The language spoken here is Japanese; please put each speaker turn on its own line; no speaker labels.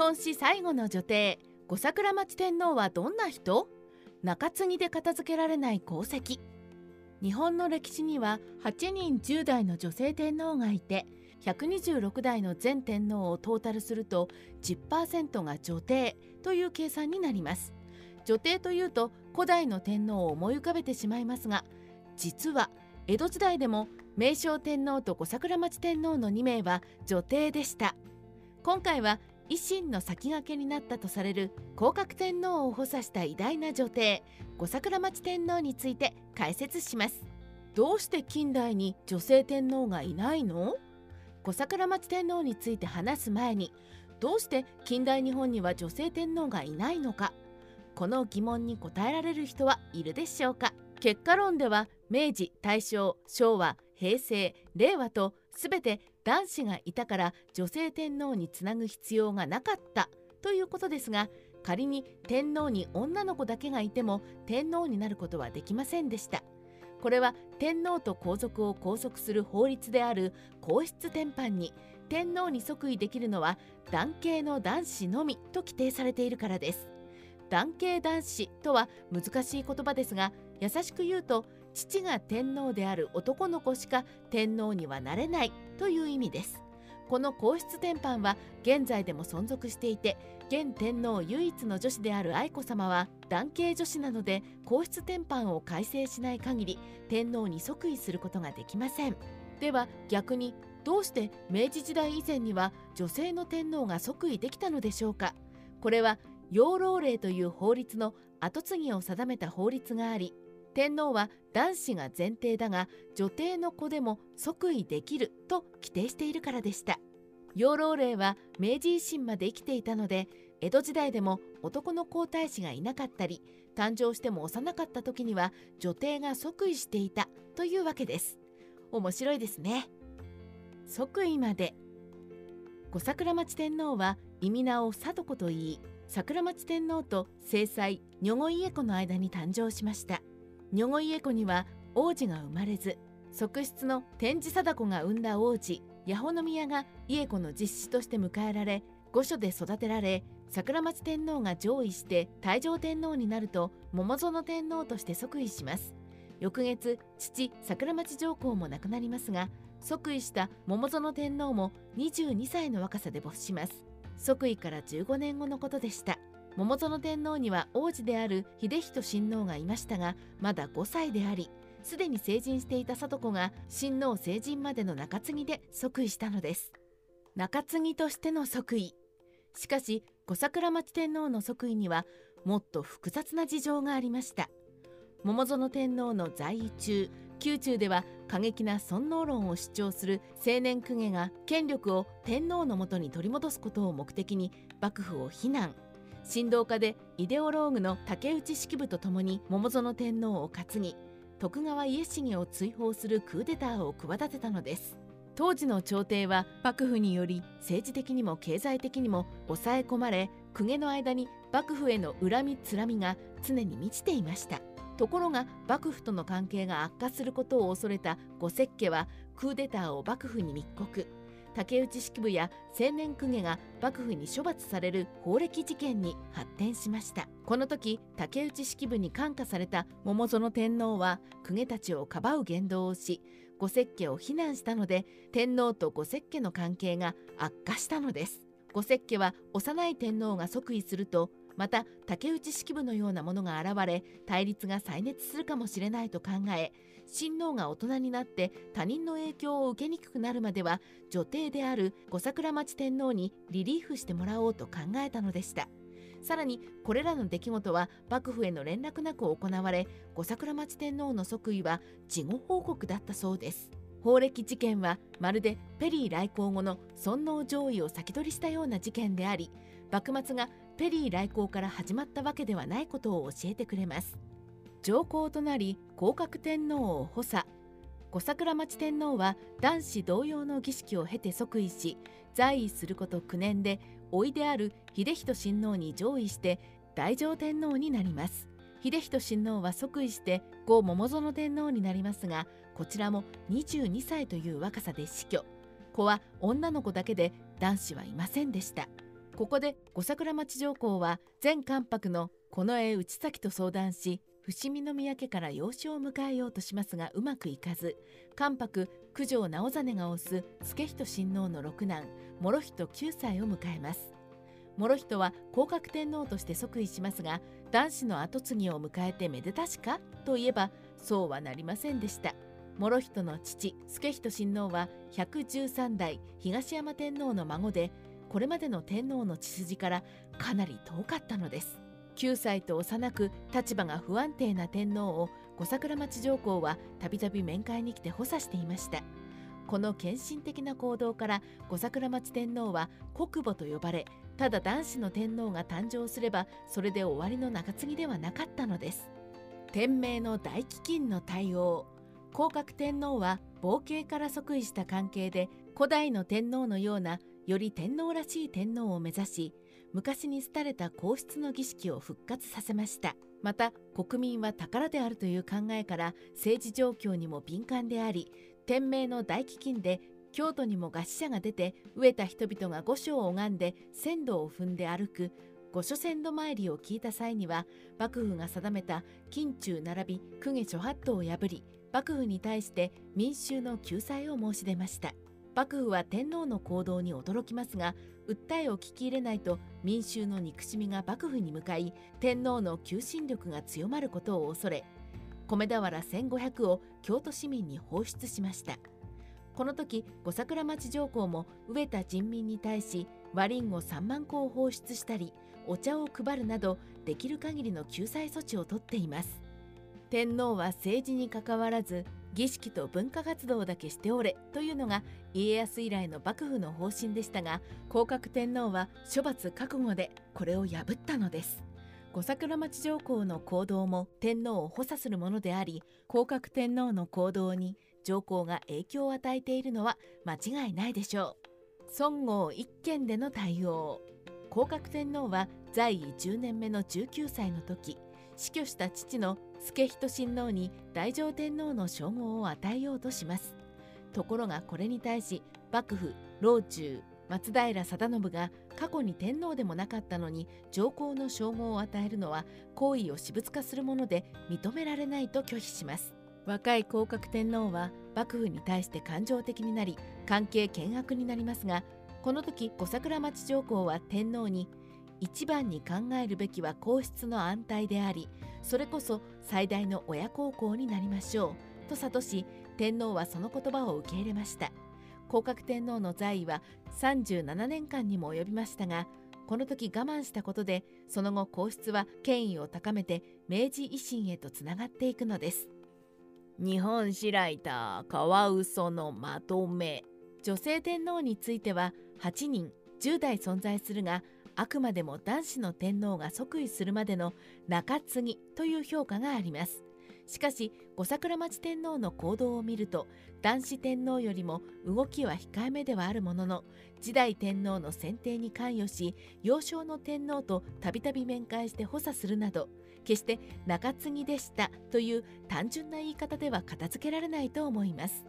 本史最後の女帝五桜町天皇はどんな人？中継ぎで片付けられない功績。日本の歴史には8人10代の女性天皇がいて126代の全天皇をトータルすると10%が女帝という計算になります。女帝というと古代の天皇を思い浮かべてしまいますが実は江戸時代でも明正天皇と小桜町天皇の2名は女帝でした。今回は維新の先駆けになったとされる広角天皇を補佐した偉大な女帝小桜町天皇について解説します。どうして近代に女性天皇がいないの？小桜町天皇について話す前にどうして近代日本には女性天皇がいないのか？この疑問に答えられる人はいるでしょうか？結果論では明治大正昭和平成令和と全て男子がいたから女性天皇につなぐ必要がなかったということですが仮に天皇に女の子だけがいても天皇になることはできませんでした。これは天皇と皇族を拘束する法律である皇室典範に天皇に即位できるのは男系の男子のみと規定されているからです。男系男子とは難しい言葉ですが優しく言うと父が天皇である男の子しか天皇にはなれないという意味です。この皇室典範は現在でも存続していて現天皇唯一の女子である愛子さまは男系女子なので皇室典範を改正しない限り天皇に即位することができません。では逆にどうして明治時代以前には女性の天皇が即位できたのでしょうか。これは養老令という法律の跡継ぎを定めた法律があり天皇は男子が前提だが女帝の子でも即位できると規定しているからでした。養老令は明治維新まで生きていたので江戸時代でも男の皇太子がいなかったり誕生しても幼かった時には女帝が即位していたというわけです。面白いですね。即位まで。小桜町天皇は意味名を貞子と言い桜町天皇と正妻女子家子の間に誕生しました。女子家子には王子が生まれず側室の天智貞子が産んだ王子八穂宮が家子の実子として迎えられ御所で育てられ桜松天皇が上位して太上天皇になると桃園天皇として即位します。翌月父桜町上皇も亡くなりますが即位した桃園天皇も22歳の若さで没します。即位から15年後のことでした。桃園天皇には王子である秀仁親王がいましたがまだ5歳でありすでに成人していた聡子が親王成人までの中継ぎで即位したのです。中継ぎとしての即位。しかし小桜町天皇の即位にはもっと複雑な事情がありました。桃園天皇の在位中宮中では過激な尊王論を主張する青年公家が権力を天皇のもとに取り戻すことを目的に幕府を非難。神道家でイデオローグの竹内式部とともに桃園天皇を担ぎ徳川家重を追放するクーデターを企てたのです。当時の朝廷は幕府により政治的にも経済的にも抑え込まれ公家の間に幕府への恨みつらみが常に満ちていました。ところが幕府との関係が悪化することを恐れた五石家はクーデターを幕府に密告。竹内式部や青年公家が幕府に処罰される法暦事件に発展しました。この時竹内式部に感化された桃園天皇は公家たちをかばう言動をし御石家を非難したので天皇と御石家の関係が悪化したのです。五石家は幼い天皇が即位するとまた竹内式部のようなものが現れ対立が再熱するかもしれないと考え親王が大人になって他人の影響を受けにくくなるまでは女帝である小桜町天皇にリリーフしてもらおうと考えたのでした。さらにこれらの出来事は幕府への連絡なく行われ小桜町天皇の即位は事後報告だったそうです。法暦事件はまるでペリー来航後の尊王攘夷を先取りしたような事件であり幕末がペリー来航から始まったわけではないことを教えてくれます。上皇となり広角天皇を補佐。小桜町天皇は男子同様の儀式を経て即位し在位すること9年で甥いである秀仁親王に上位して大乗天皇になります。秀仁親王は即位して後桃園天皇になりますがこちらも22歳という若さで死去。子は女の子だけで男子はいませんでした。ここで五桜町上皇は前関白の近衛内崎と相談し伏見宮家から養子を迎えようとしますがうまくいかず関白九条直実が推す助人親王の六男諸人9歳を迎えます。諸人は降格天皇として即位しますが男子の跡継ぎを迎えてめでたしか？といえばそうはなりませんでした。諸人の父助人親王は113代東山天皇の孫でこれまでの天皇の血筋からかなり遠かったのです。9歳と幼く立場が不安定な天皇を五桜町上皇はたびたび面会に来て補佐していました。この献身的な行動から五桜町天皇は国母と呼ばれただ男子の天皇が誕生すればそれで終わりの中継ぎではなかったのです。天明の大飢饉の対応。降格天皇は傍系から即位した関係で古代の天皇のようなより天皇らしい天皇を目指し昔に廃れた皇室の儀式を復活させました。また国民は宝であるという考えから政治状況にも敏感であり天明の大飢饉で京都にも餓死者が出て飢えた人々が御所を拝んで線路を踏んで歩く御所線路参りを聞いた際には幕府が定めた近中並び公家諸法度を破り幕府に対して民衆の救済を申し出ました。幕府は天皇の行動に驚きますが訴えを聞き入れないと民衆の憎しみが幕府に向かい天皇の求心力が強まることを恐れ米俵1500を京都市民に放出しました。この時五桜町上皇も飢えた人民に対し和リンを3万個を放出したりお茶を配るなどできる限りの救済措置をとっています。天皇は政治に関わらず儀式と文化活動だけしておれというのが家康以来の幕府の方針でしたが降格天皇は処罰覚悟でこれを破ったのです。五桜町上皇の行動も天皇を補佐するものであり降格天皇の行動に上皇が影響を与えているのは間違いないでしょう。孫号一件での対応。降格天皇は在位10年目の19歳の時死去した父の助人親王に大乗天皇の称号を与えようとします。ところがこれに対し幕府老中松平定信が過去に天皇でもなかったのに上皇の称号を与えるのは行為を私物化するもので認められないと拒否します。若い降格天皇は幕府に対して感情的になり関係険悪になりますがこの時小桜町上皇は天皇に一番に考えるべきは皇室の安泰でありそれこそ最大の親孝行になりましょうと諭し天皇はその言葉を受け入れました。降格天皇の在位は37年間にも及びましたがこの時我慢したことでその後皇室は権威を高めて明治維新へとつながっていくのです。日本史ライターカワウソのまとめ。女性天皇については8人10代存在するがあくまでも男子の天皇が即位するまでの中継ぎという評価がありますしかし五桜町天皇の行動を見ると男子天皇よりも動きは控えめではあるものの時代天皇の選定に関与し幼少の天皇とたびたび面会して補佐するなど決して中継ぎでしたという単純な言い方では片付けられないと思います。